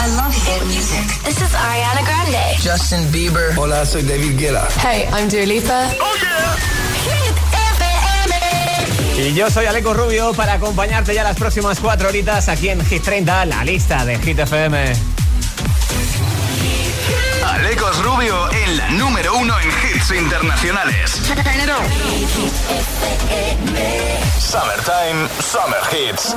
I love hit music. This is Ariana Grande. Justin Bieber. Hola, soy David Guetta. Hey, I'm Dua Lipa. Y yo soy Aleco Rubio para acompañarte ya las próximas cuatro horitas aquí en Hit 30, la lista de Hit FM. Alecos Rubio en la número uno en hits internacionales. Summertime, Summer Hits.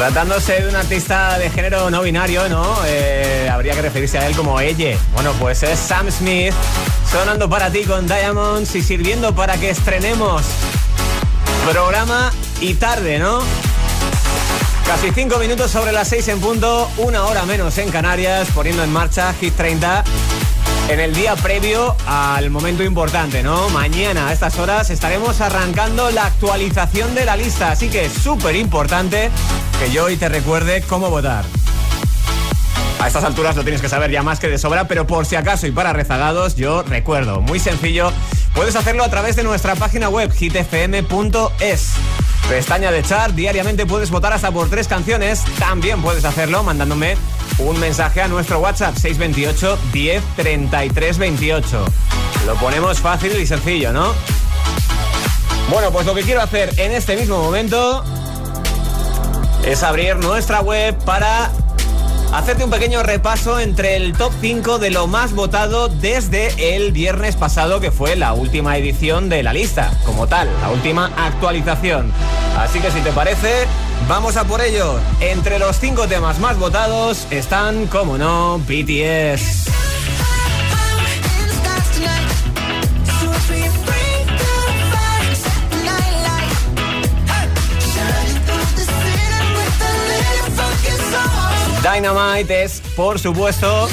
Tratándose de un artista de género no binario, ¿no? Eh, habría que referirse a él como ella. Bueno, pues es Sam Smith sonando para ti con Diamonds y sirviendo para que estrenemos programa y tarde, ¿no? Casi cinco minutos sobre las seis en punto, una hora menos en Canarias, poniendo en marcha Hit 30 en el día previo al momento importante, ¿no? Mañana a estas horas estaremos arrancando la actualización de la lista, así que es súper importante que yo hoy te recuerde cómo votar. A estas alturas lo tienes que saber ya más que de sobra, pero por si acaso y para rezagados, yo recuerdo, muy sencillo, puedes hacerlo a través de nuestra página web hitfm.es. Pestaña de chat, diariamente puedes votar hasta por tres canciones. También puedes hacerlo mandándome un mensaje a nuestro WhatsApp 628 10 33 28. Lo ponemos fácil y sencillo, ¿no? Bueno, pues lo que quiero hacer en este mismo momento es abrir nuestra web para hacerte un pequeño repaso entre el top 5 de lo más votado desde el viernes pasado, que fue la última edición de la lista, como tal, la última actualización. Así que si te parece, vamos a por ello. Entre los 5 temas más votados están, como no, BTS. Dynamite es, por supuesto,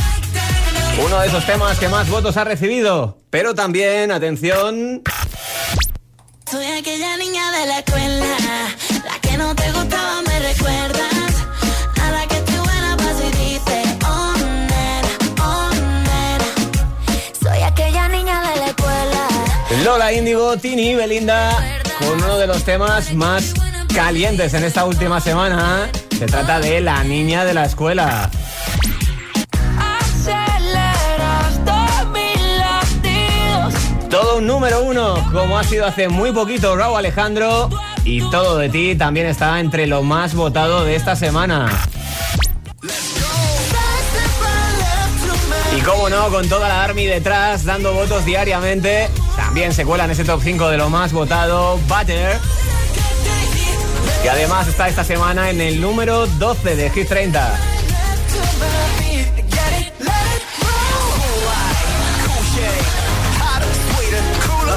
uno de esos temas que más votos ha recibido. Pero también, atención. Soy aquella niña de la escuela, la que no te gustaba, me recuerdas. A la que estoy buena paso y dice, oh oh Soy aquella niña de la escuela. Lola Índigo, Tini Belinda, con uno de los temas más calientes en esta última semana. Se trata de la niña de la escuela. Todo un número uno, como ha sido hace muy poquito Raúl Alejandro. Y todo de ti también está entre lo más votado de esta semana. Y como no, con toda la Army detrás, dando votos diariamente, también se cuela en ese top 5 de lo más votado, Butter que además está esta semana en el número 12 de Hit 30.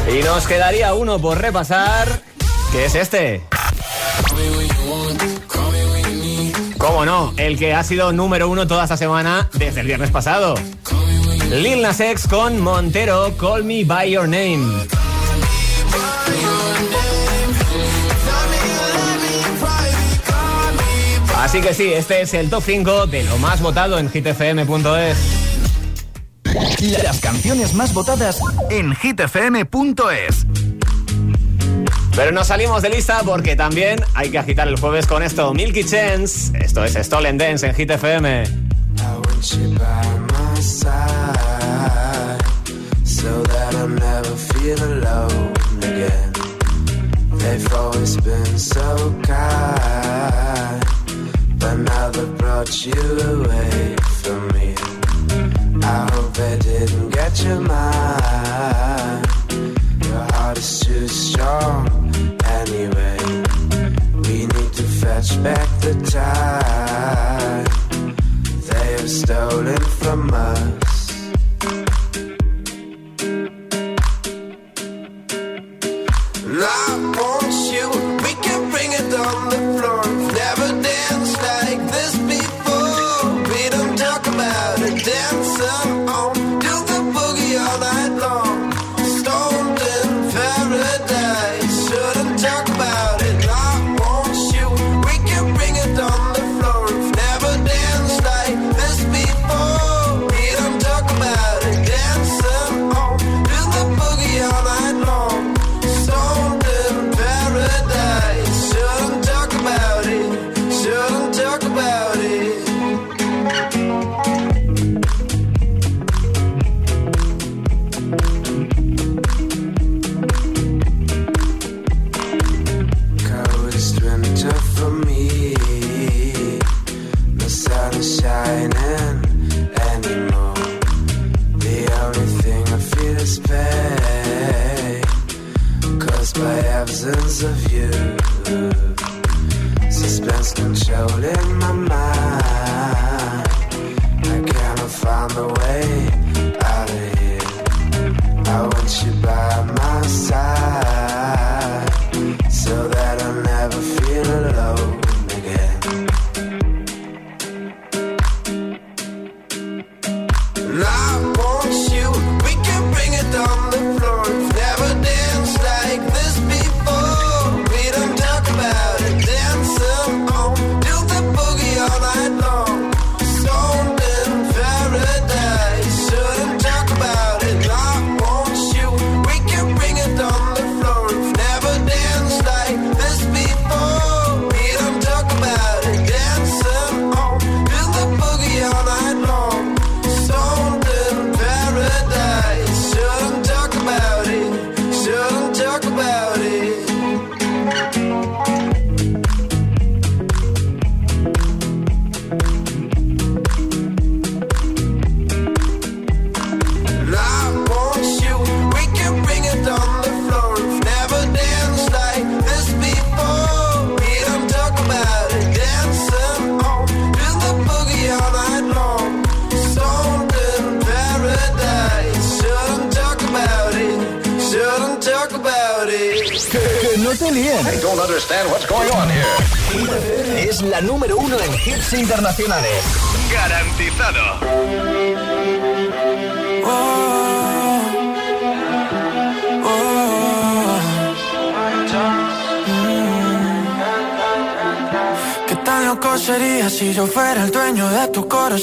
Y nos quedaría uno por repasar, que es este. ¿Cómo no? El que ha sido número uno toda esta semana desde el viernes pasado. Lil Nas X con Montero, Call Me By Your Name. Así que sí, este es el top 5 de lo más votado en hitfm.es. Las canciones más votadas en hitfm.es. Pero no salimos de lista porque también hay que agitar el jueves con esto. Milky Chance, esto es Stolen Dance en Hit FM. They've always been so kind. But now they brought you away from me. I hope they didn't get your mind. Your heart is too strong anyway. We need to fetch back the time they have stolen from us.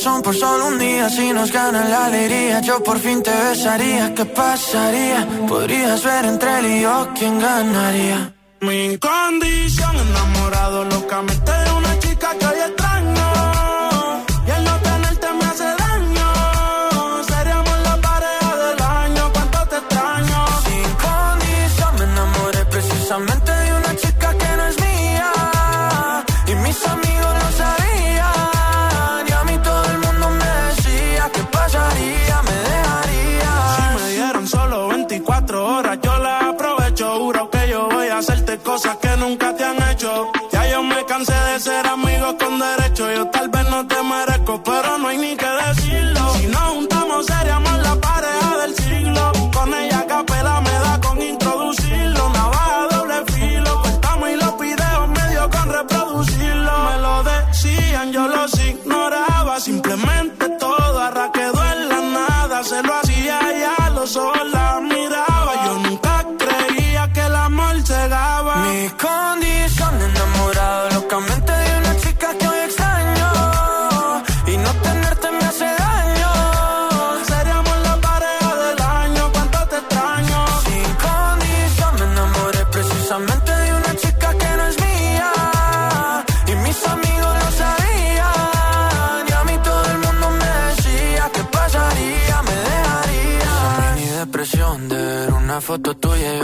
Corazón por solo un día? Si nos gana la alegría, yo por fin te besaría. ¿Qué pasaría? Podrías ver entre él y yo quién ganaría. Mi condición, que nunca te han hecho. Ya yo me cansé de ser amigos con derecho. Yo tal vez no te merezco,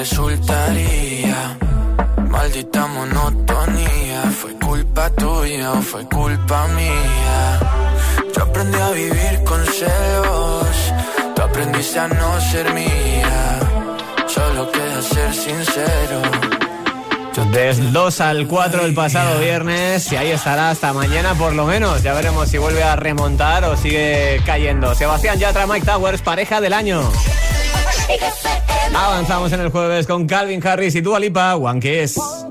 resultaría. Maldita monotonía, fue culpa tuya o fue culpa mía. Yo aprendí a vivir con celos, tú aprendiste a no ser mía. Solo queda ser sincero. Del 2 al 4 del pasado viernes y ahí estará hasta mañana por lo menos. Ya veremos si vuelve a remontar o sigue cayendo. Sebastián Yatra, Mike Towers, pareja del año. Avanzamos en el jueves con Calvin Harris y Dua Lipa, One Kiss. Let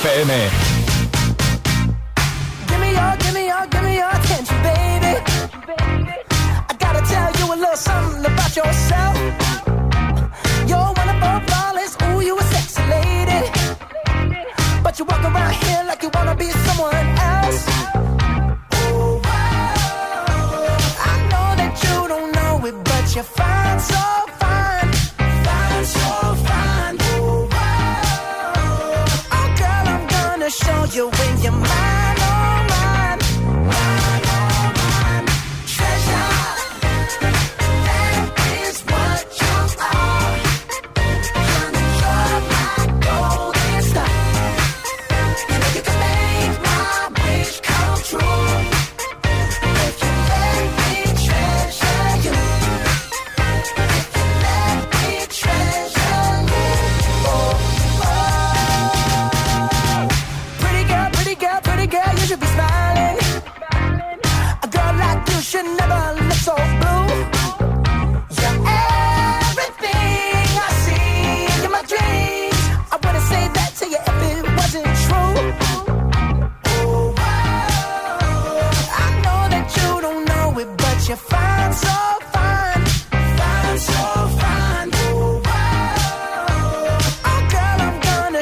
FM.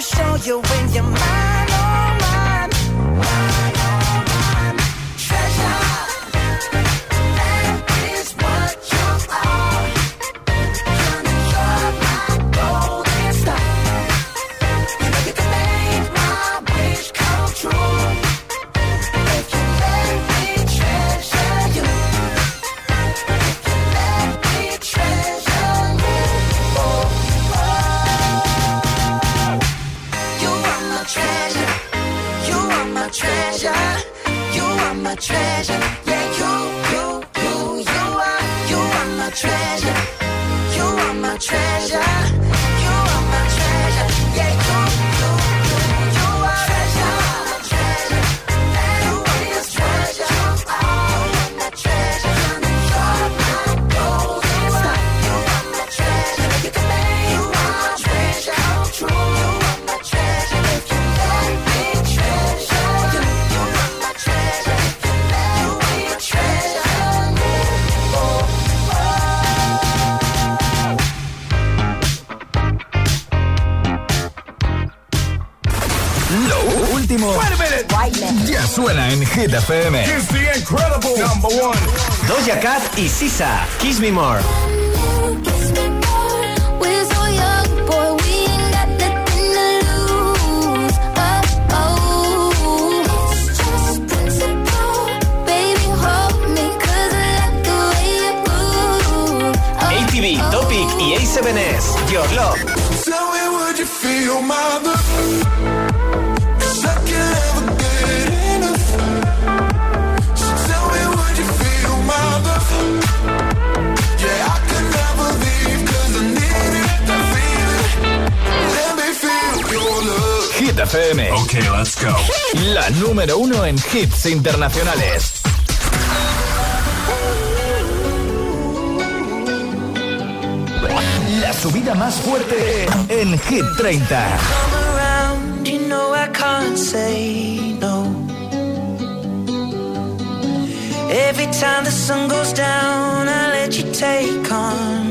show you when you're mine FM. Kiss the Incredible. Number one. Doja Cat y Sisa. Kiss Me More. ATV, Topic y Ace Your Love. Tell me, you feel FM. Ok, let's go. La número uno en hits internacionales. La subida más fuerte en Hit 30. come around, you know I can't say no. Every time the sun goes down, I let you take control.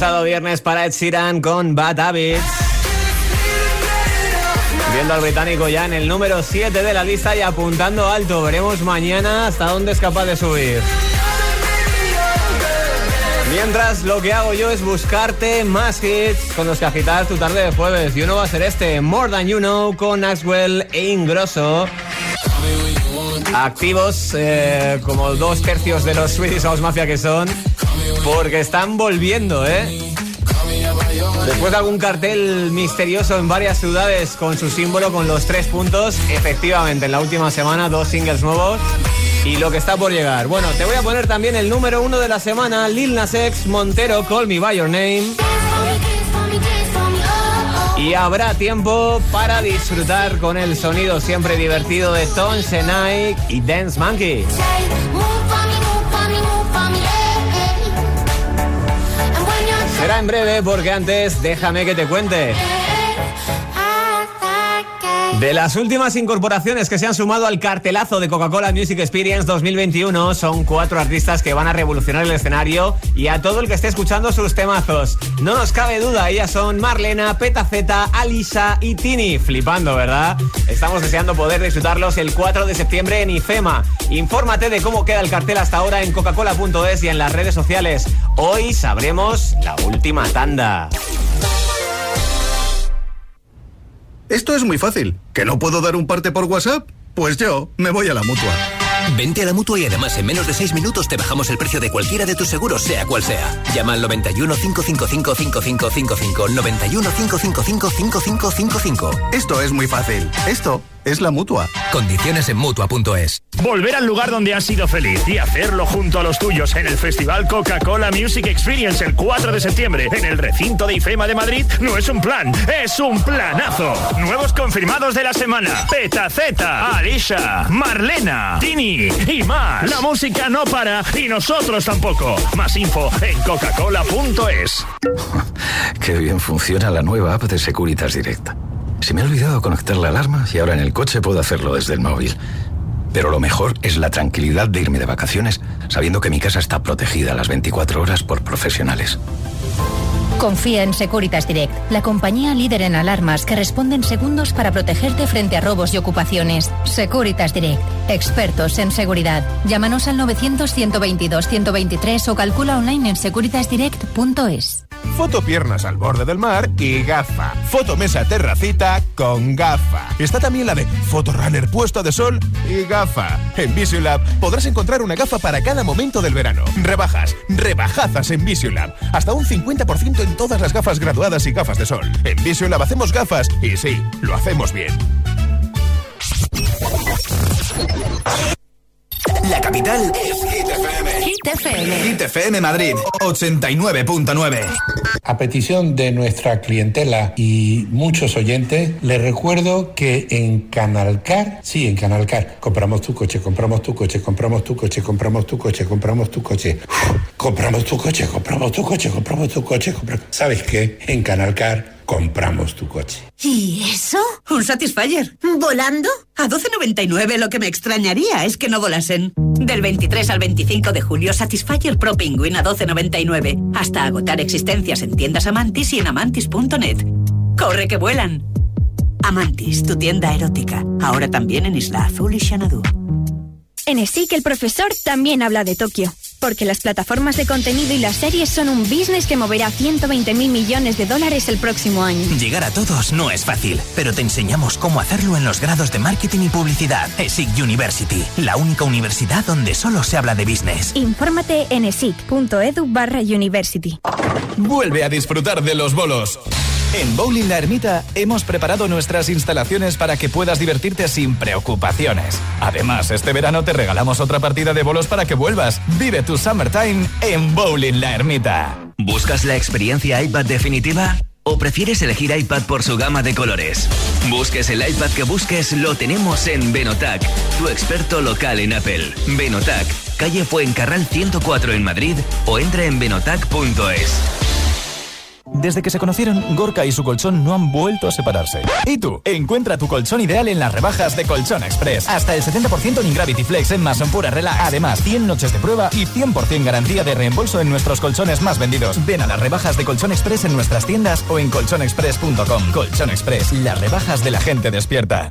Pasado viernes para Ed Sheeran con Bad Habits. Viendo al británico ya en el número 7 de la lista y apuntando alto. Veremos mañana hasta dónde es capaz de subir. Mientras lo que hago yo es buscarte más hits con los que agitar tu tarde de jueves. Y uno va a ser este, More Than You Know, con Axwell e Ingrosso. Activos eh, como dos tercios de los Swedish House Mafia que son, porque están volviendo, ¿eh? Después de algún cartel misterioso en varias ciudades con su símbolo con los tres puntos, efectivamente, en la última semana dos singles nuevos y lo que está por llegar. Bueno, te voy a poner también el número uno de la semana, Lil Nas X, Montero, Call Me By Your Name. Y habrá tiempo para disfrutar con el sonido siempre divertido de Tom Senai y Dance Monkey. Será en breve porque antes déjame que te cuente. De las últimas incorporaciones que se han sumado al cartelazo de Coca-Cola Music Experience 2021 son cuatro artistas que van a revolucionar el escenario y a todo el que esté escuchando sus temazos. No nos cabe duda, ellas son Marlena, Petaceta, Alisa y Tini. Flipando, ¿verdad? Estamos deseando poder disfrutarlos el 4 de septiembre en IFEMA. Infórmate de cómo queda el cartel hasta ahora en coca-cola.es y en las redes sociales. Hoy sabremos la última tanda. Esto es muy fácil. ¿Que no puedo dar un parte por WhatsApp? Pues yo me voy a la mutua. Vente a la mutua y además en menos de 6 minutos te bajamos el precio de cualquiera de tus seguros, sea cual sea. Llama al 91 555 5555. 91 555 5555. Esto es muy fácil. Esto es la mutua. Condiciones en mutua.es. Volver al lugar donde has sido feliz y hacerlo junto a los tuyos en el Festival Coca-Cola Music Experience el 4 de septiembre en el recinto de IFEMA de Madrid no es un plan, es un planazo. Nuevos confirmados de la semana: Petaceta, Alicia, Marlena, Tini y más. La música no para y nosotros tampoco. Más info en coca-cola.es. Qué bien funciona la nueva app de Securitas Direct. Se me ha olvidado conectar la alarma y ahora en el coche puedo hacerlo desde el móvil. Pero lo mejor es la tranquilidad de irme de vacaciones sabiendo que mi casa está protegida las 24 horas por profesionales. Confía en Securitas Direct, la compañía líder en alarmas que responde en segundos para protegerte frente a robos y ocupaciones. Securitas Direct, expertos en seguridad. Llámanos al 900-122-123 o calcula online en securitasdirect.es. Foto piernas al borde del mar y gafa. Foto mesa terracita con gafa. Está también la de foto runner puesto de sol y gafa. En Visiolab podrás encontrar una gafa para cada momento del verano. Rebajas, rebajazas en Visiolab. Hasta un 50% en todas las gafas graduadas y gafas de sol. En Visiolab hacemos gafas y sí, lo hacemos bien. La capital es Hit FM. Hit FM. Hit FM Madrid, 89.9. A petición de nuestra clientela y muchos oyentes, les recuerdo que en Canalcar, sí, en Canalcar, compramos tu coche, compramos tu coche, compramos tu coche, compramos tu coche, compramos tu coche, compramos tu coche, compramos tu coche, compramos tu coche, compramos... ¿Sabes qué? En Canalcar compramos tu coche. ¿Y eso? Un Satisfyer. ¿Volando? A 12.99 lo que me extrañaría es que no volasen. Del 23 al 25 de julio, Satisfyer Pro Penguin a 12.99. Hasta agotar existencias en tiendas Amantis y en amantis.net. ¡Corre que vuelan! Amantis, tu tienda erótica. Ahora también en Isla Azul y Xanadu. En ESIC el profesor también habla de Tokio. Porque las plataformas de contenido y las series son un business que moverá 120 mil millones de dólares el próximo año. Llegar a todos no es fácil, pero te enseñamos cómo hacerlo en los grados de marketing y publicidad. ESIC University, la única universidad donde solo se habla de business. Infórmate en esic.edu barra university. Vuelve a disfrutar de los bolos. En Bowling La Ermita hemos preparado nuestras instalaciones para que puedas divertirte sin preocupaciones. Además, este verano te regalamos otra partida de bolos para que vuelvas. Vive tu summertime en Bowling La Ermita. ¿Buscas la experiencia iPad definitiva? ¿O prefieres elegir iPad por su gama de colores? Busques el iPad que busques, lo tenemos en Benotac, tu experto local en Apple. Benotac, calle Fuencarral 104 en Madrid o entra en benotac.es. Desde que se conocieron, Gorka y su colchón no han vuelto a separarse. ¿Y tú? Encuentra tu colchón ideal en las rebajas de Colchón Express. Hasta el 70% en Gravity Flex en Mason Pura Relax. Además, 100 noches de prueba y 100% garantía de reembolso en nuestros colchones más vendidos. Ven a las rebajas de Colchón Express en nuestras tiendas o en colchonexpress.com. Colchón Express, las rebajas de la gente despierta.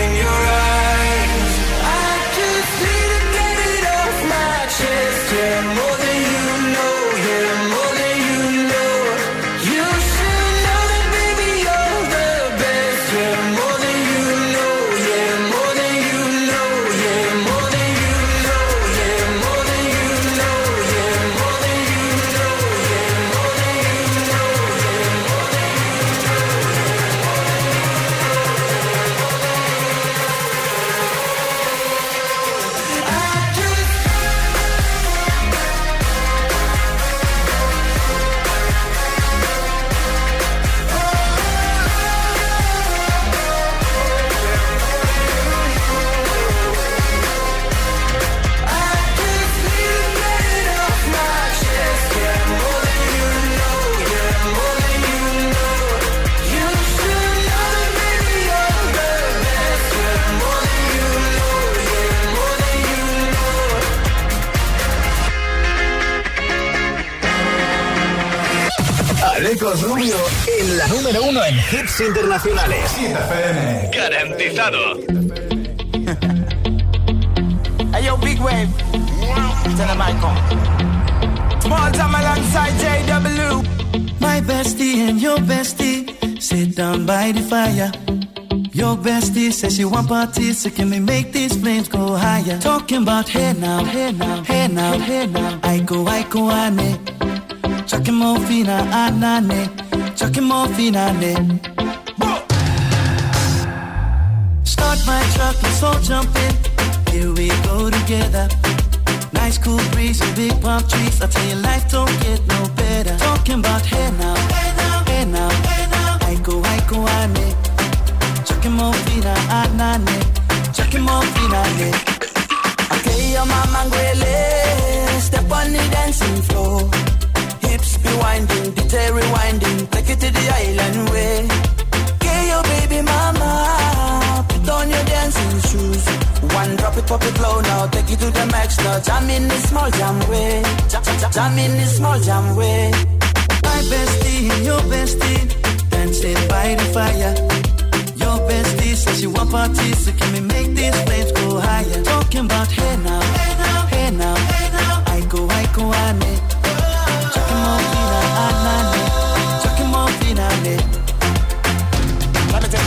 Alecos Rubio en la número uno en hits internacionales. Garantizado. Hey yo, big wave. Tell them I come. Small time alongside JW. My bestie and your bestie sit down by the fire. Your bestie says she want parties, so can we make these flames go higher? Talking about hey now, hey now, hey now, hey now. I go, I go, ane. Chucking more fina, anane. Chucking more fina, ne. Start my truck, let's all jump in. Here we go together. Nice cool breeze and big palm trees. I tell you, life don't get no better. Talking about hey now, hey now, hey now, hey now. I go, I go, ane. Chucking more fina, anane. Chucking more fina, ne. Okay, your mama. Step on the dancing floor. Hips be winding, detail rewinding. Take it to the island way. Get your baby mama. Put on your dancing shoes. One drop it, pop it low now. Take it to the max now. Jam in this small jam way. Jam, jam, jam in this small jam way. My bestie your bestie dancing by the fire. Your bestie says she want parties, so can we make these flames go higher? Talking about hey now, hey now, hey now, hey now. I go, I go, ane. Chucking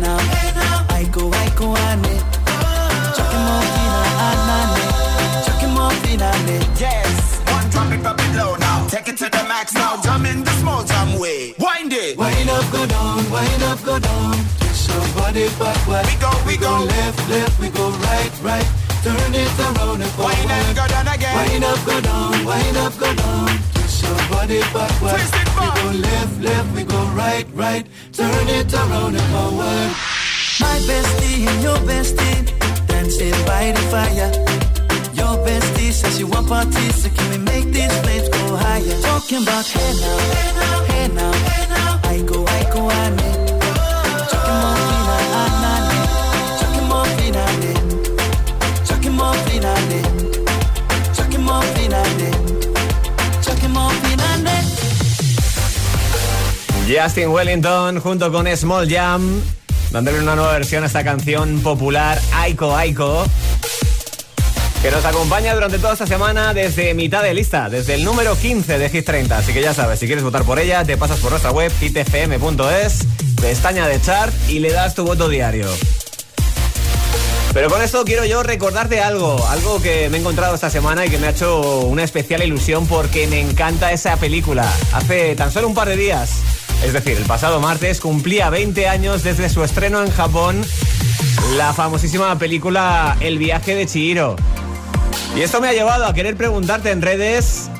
now. I go, I go on it. Chucking more fina, anane. Chucking more fina, ne. Yes. One drop it, drop it low now. Take it to the max now. Jam in the small jam way. Wind it. Wind up, go down. Wind up, go down. Twist your body back. We go, we, we go. go. Left, left. We go right, right. Turn it around and forward. Wind up, go down again. Wind up, go down. Wind up, go down your body backward. Twist it back. We go left, left, we go right, right. Turn it around and forward. My bestie and your bestie dancing by the fire. Your bestie says she want parties, so can we make these flames go higher? Talking about hey now, hey now, hey now, hey now. I go, I go, I need. Justin Wellington junto con Small Jam dándole una nueva versión a esta canción popular Aiko Aiko que nos acompaña durante toda esta semana desde mitad de lista, desde el número 15 de Hit 30. Así que ya sabes, si quieres votar por ella, te pasas por nuestra web hitfm.es, pestaña de chart y le das tu voto diario. Pero con esto quiero yo recordarte algo, algo que me he encontrado esta semana y que me ha hecho una especial ilusión porque me encanta esa película. Hace tan solo un par de días, es decir, el pasado martes, cumplía 20 años desde su estreno en Japón, la famosísima película El viaje de Chihiro. Y esto me ha llevado a querer preguntarte en redes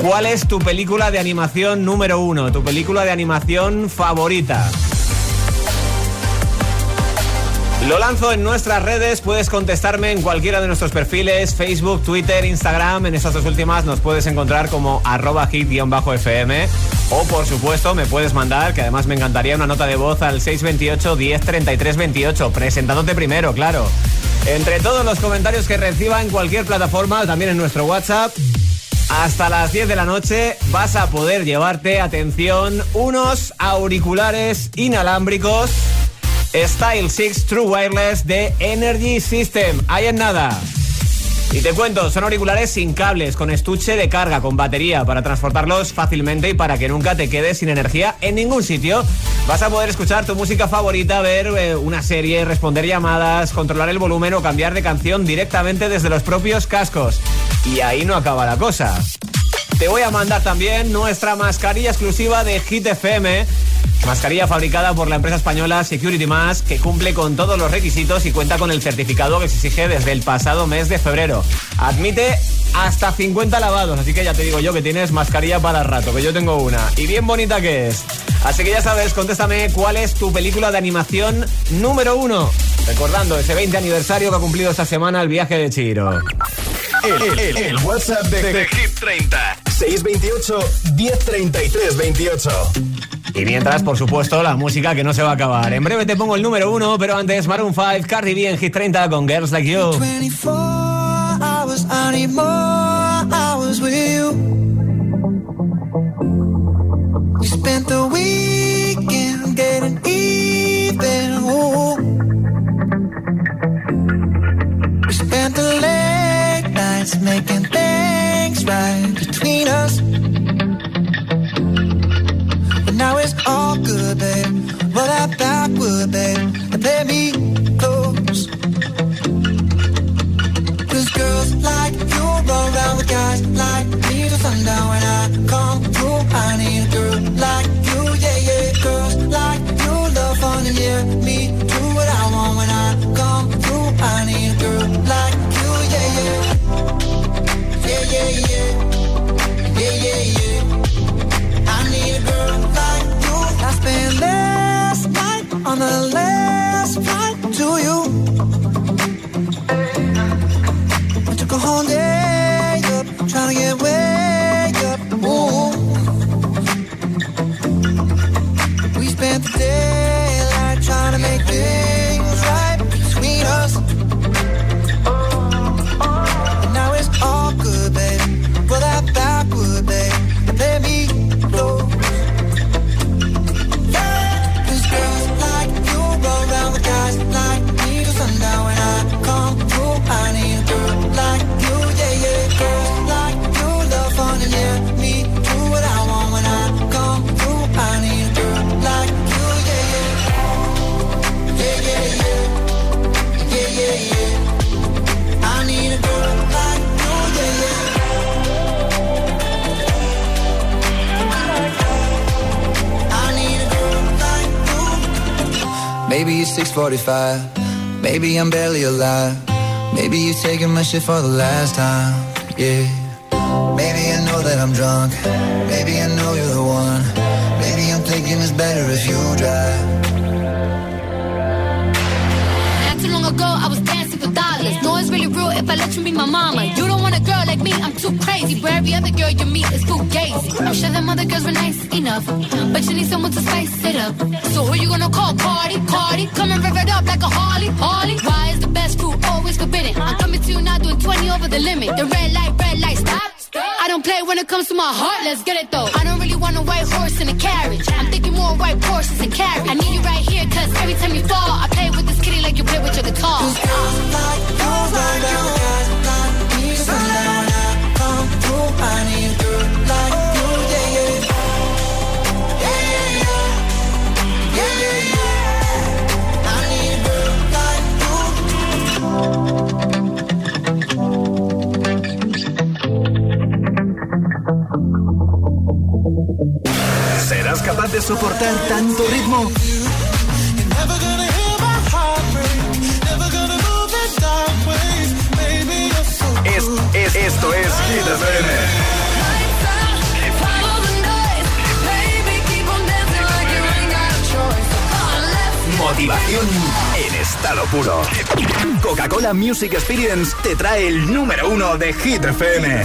cuál es tu película de animación número uno, tu película de animación favorita. Lo lanzo en nuestras redes, puedes contestarme en cualquiera de nuestros perfiles, Facebook, Twitter, Instagram, en estas dos últimas nos puedes encontrar como arroba hit-fm o por supuesto me puedes mandar, que además me encantaría una nota de voz al 628 10 33 28, presentándote primero, claro. Entre todos los comentarios que reciba en cualquier plataforma, también en nuestro WhatsApp, hasta las 10 de la noche vas a poder llevarte, atención, unos auriculares inalámbricos Style 6 True Wireless de Energy System. Ahí en nada. Y te cuento, son auriculares sin cables, con estuche de carga, con batería, para transportarlos fácilmente y para que nunca te quedes sin energía en ningún sitio. Vas a poder escuchar tu música favorita, ver eh, una serie, responder llamadas, controlar el volumen o cambiar de canción directamente desde los propios cascos. Y ahí no acaba la cosa. Te voy a mandar también nuestra mascarilla exclusiva de Hit FM. Mascarilla fabricada por la empresa española Security Mask que cumple con todos los requisitos y cuenta con el certificado que se exige desde el pasado mes de febrero. Admite hasta 50 lavados, así que ya te digo yo que tienes mascarilla para rato, que yo tengo una. Y bien bonita que es. Así que ya sabes, contéstame cuál es tu película de animación número uno. Recordando ese 20 aniversario que ha cumplido esta semana el viaje de Chiro. El, WhatsApp de, de Hit 30 628 1033 28 Y mientras, por supuesto, la música que no se va a acabar. En breve te pongo el número uno, pero antes Maroon 5, Cardi B en Hit 30 con Girls Like You. 24 hours, I hours with you. We spent the weekend getting even. Ooh. We spent the nights making things right between us. All good, babe. Roll that backward, babe, and play me close. Cause girls like you run around with guys like me till sundown when I come through. I need a girl like you, yeah, yeah. Girls like you love fun and yeah, me do what I want when I come through. I need a girl like 45. Maybe I'm barely alive. Maybe you're taking my shit for the last time. I play with this kitty like you play with your guitar. ¿Serás capaz de soportar tanto ritmo? Es, es, esto es Hit FM. Motivación en estado puro. Coca-Cola Music Experience te trae el número uno de Hit FM.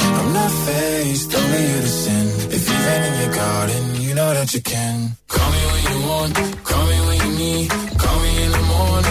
I'm not faced, only you to sin. If you've been in your garden, you know that you can. Call me when you want, call me when you need. Call me in the morning,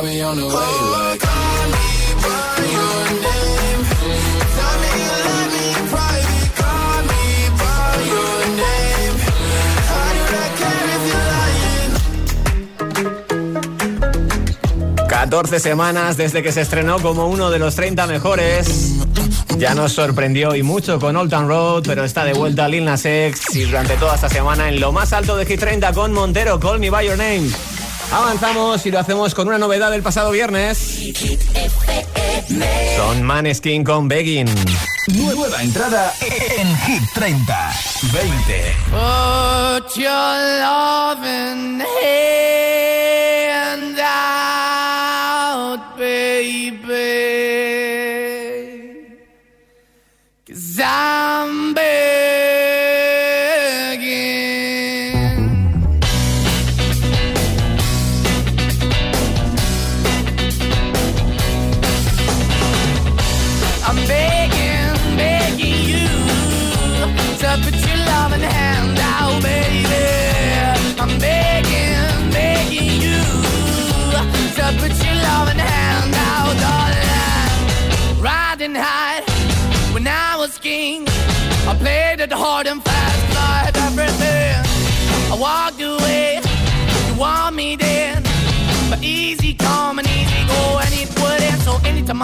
I'll be on the way. Like, call me by your name. Tell me you love me in private. Call me by your name. I do not care if you're lying. 14 semanas desde que se estrenó como uno de los 30 mejores. Ya nos sorprendió y mucho con Old Town Road, pero está de vuelta Lil Nas X y durante toda esta semana en lo más alto de Hit 30 con Montero, Call Me By Your Name. Avanzamos y lo hacemos con una novedad del pasado viernes. Son Maneskin con Begging. Nueva entrada en Hit 30. 20. Put your loving hand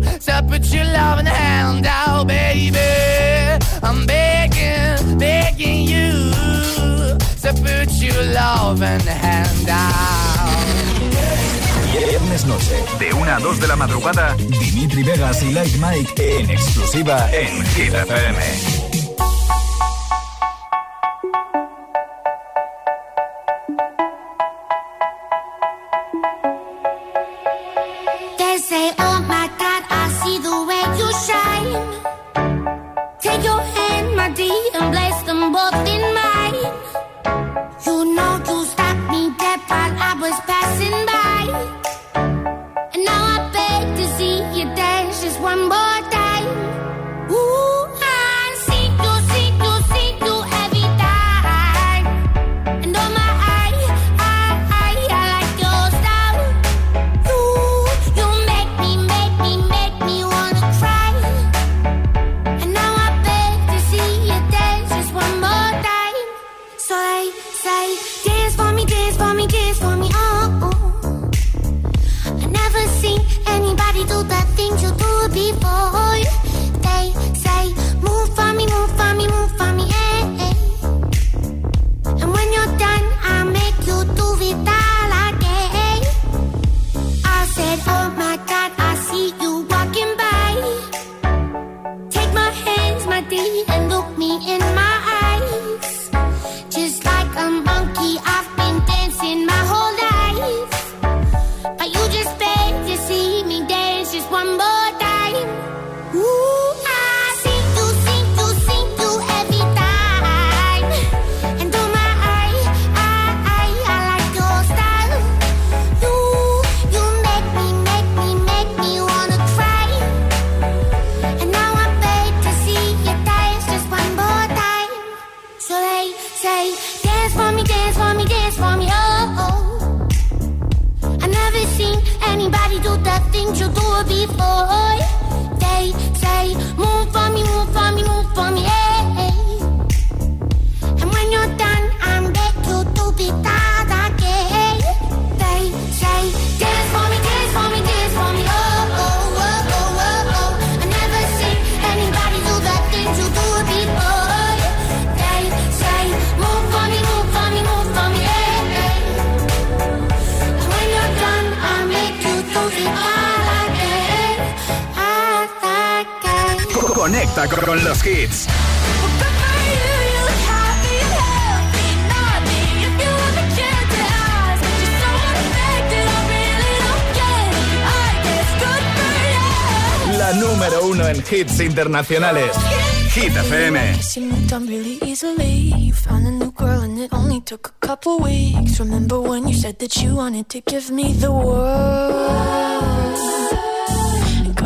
to put your love in the hand out, baby. I'm begging, begging you to put your love in the hand out. Viernes noche, de 1 a 2 de la madrugada, Dimitri Vegas y Like Mike en exclusiva en Hit. って Conecta con los hits. La número uno en hits internacionales. Hit FM. took a couple weeks. Remember when you said that you wanted to give me the world?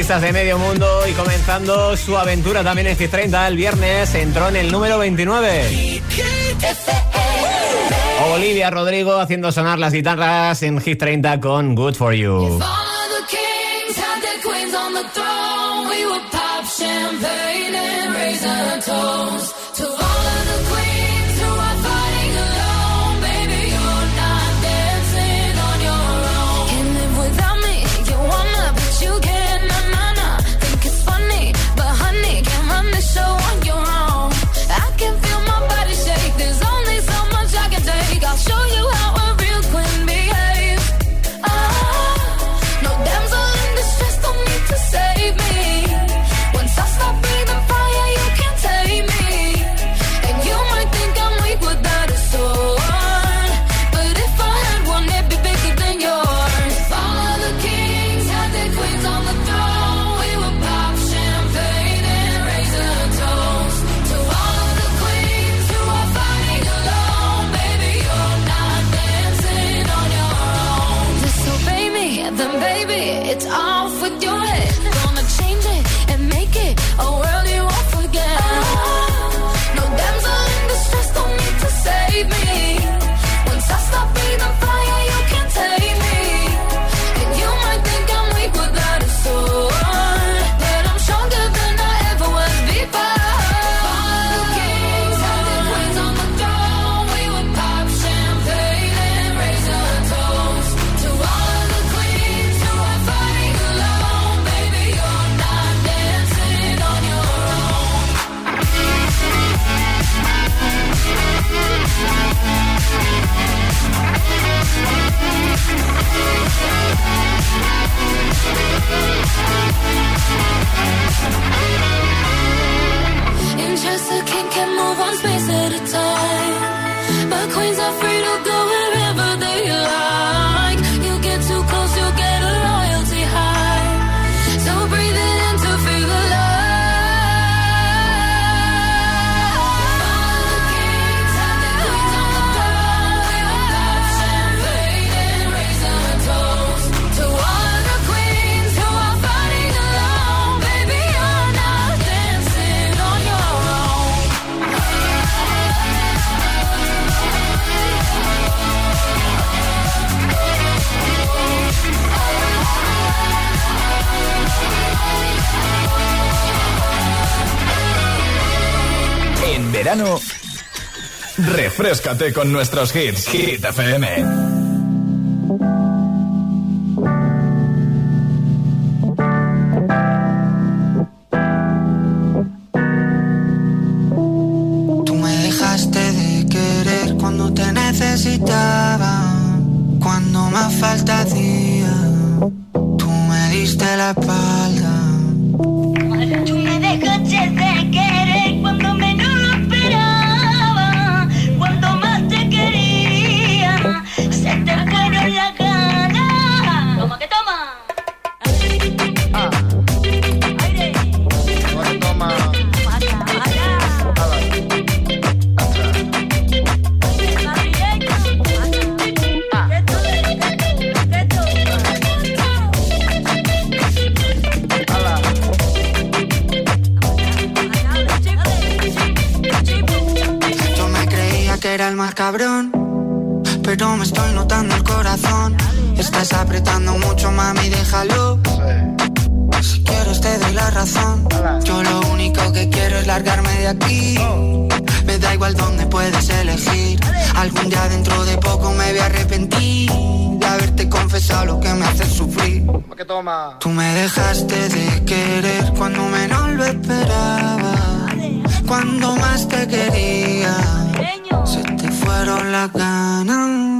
artistas de medio mundo y comenzando su aventura también en 30 el viernes entró en el número 29. Olivia Rodrigo haciendo sonar las guitarras en Hit 30 con Good For You. Refrescate con nuestros hits. Hit FM. Cuando más te quería, se te fueron las ganas.